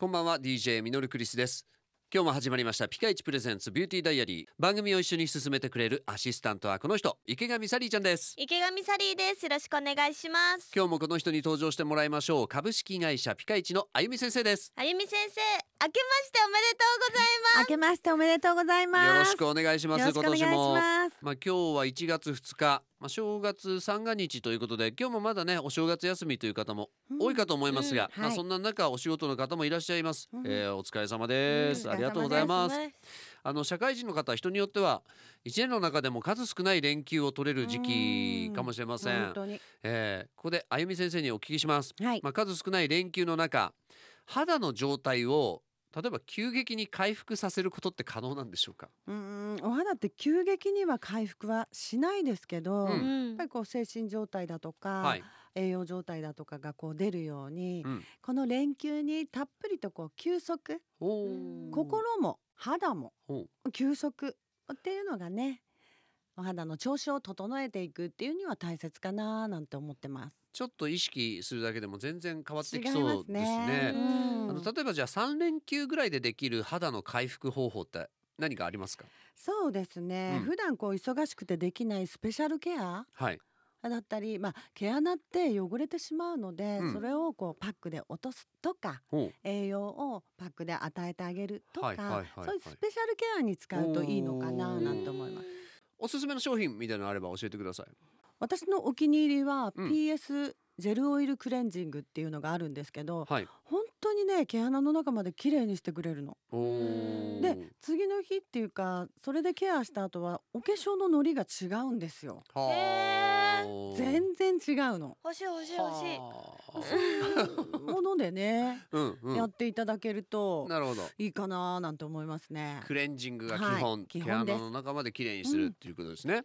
こんばんは DJ ミノルクリスです。今日も始まりましたピカイチプレゼンツビューティーダイアリー番組を一緒に進めてくれるアシスタントはこの人池上サリーちゃんです。池上サリーです。よろしくお願いします。今日もこの人に登場してもらいましょう。株式会社ピカイチのあゆみ先生です。あゆみ先生明けましておめでとうござい明けましておめでとうございます。よろしくお願いしますよろしくお願いし今年も。ます。まあ今日は1月2日。まあ正月三が日ということで今日もまだねお正月休みという方も多いかと思いますが、まあうんはい。そんな中お仕事の方もいらっしゃいます、うん。えーお疲れ様です、うん。ありがとうございます。ねあの社会人の方人によっては一年の中でも数少ない連休を取れる時期かもしれません。本。当に。えーここであゆみ先生にお聞きします。はい。まあ数少ない連休の中、肌の状態を例えば急激に回復させることって可能なんでしょうか？うーん、お肌って急激には回復はしないですけど、うやっうんぱりこう精神状態だとか、はい。栄養状態だとかがこう出るように、うん。この連休にたっぷりとこう休息、心も肌もお休息っていうのがね、お肌の調子を整えていくっていうには大切かななんて思ってます。ちょっと意識するだけでも全然変わってきそうですね。うんあの例えばじゃあ3連休ぐらいでできる肌の回復方法って何かありますか？そうですね、うん普段こう忙しくてできないスペシャルケアはい。だったり、まあ、毛穴って汚れてしまうので、うんそれをこうパックで落とすとか栄養をパックで与えてあげるとか、はいはいはいはいそういうスペシャルケアに使うといいのかななんて思います。おすすめの商品みたいなのあれば教えてください。私のお気に入りはうん PS ジェルオイルクレンジングっていうのがあるんですけど、はい。本当にね毛穴の中まで綺麗にしてくれるの。で次の日っていうかそれでケアした後はお化粧のノリが違うんですよ。はへー全然違うの。欲しい欲しい欲しいはものでね、ー うんうん。やっていただけるとなるほど。いいかななんて思いますね。クレンジングが基はい本、基毛穴本ですの中まできれいにするっていうことですね。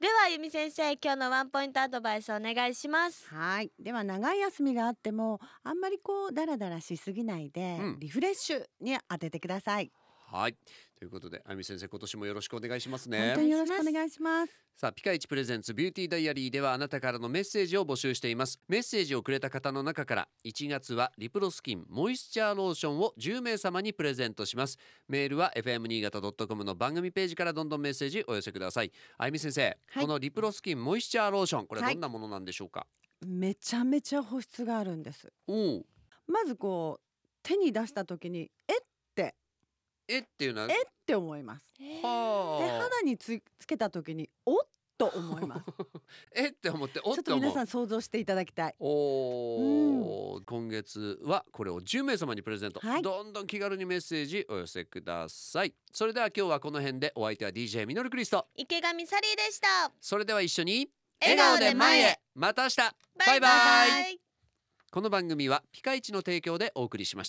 ではあゆみ先生今日のワンポイントアドバイスお願いしますはい。では長い休みがあってもあんまりこうダラダラしすぎないで、うんリフレッシュに当ててください。はい。ということで、あゆみ先生、今年もよろしくお願いします本ね当。によろしくお願いします。さあ、ピカイチプレゼンツビューティーダイアリーではあなたからのメッセージを募集しています。メッセージをくれた方の中から1月はリプロスキンモイスチャーローションを10名様にプレゼントします。メールは fm 新潟 .com の番組ページからどんどんメッセージお寄せください。あゆみ先生、はいこのリプロスキンモイスチャーローション、これはいどんなものなんでしょうか？めちゃめちゃ保湿があるんです。まずこう手に出した時にえっ？えっていうのは。えって思います。ではあ。肌につつけた時におっと思います。えって思って、おっちょっ。と皆さん想像していただきたい。おお、今月はこれを10名様にプレゼント、はいどんどん気軽にメッセージお寄せくださいそれでは今日はこの辺でお相手は DJ ミノルクリスト池上サリーでしたそれでは一緒に笑顔で前へまた明日バイバイこの番組はピカイチの提供でお送りしました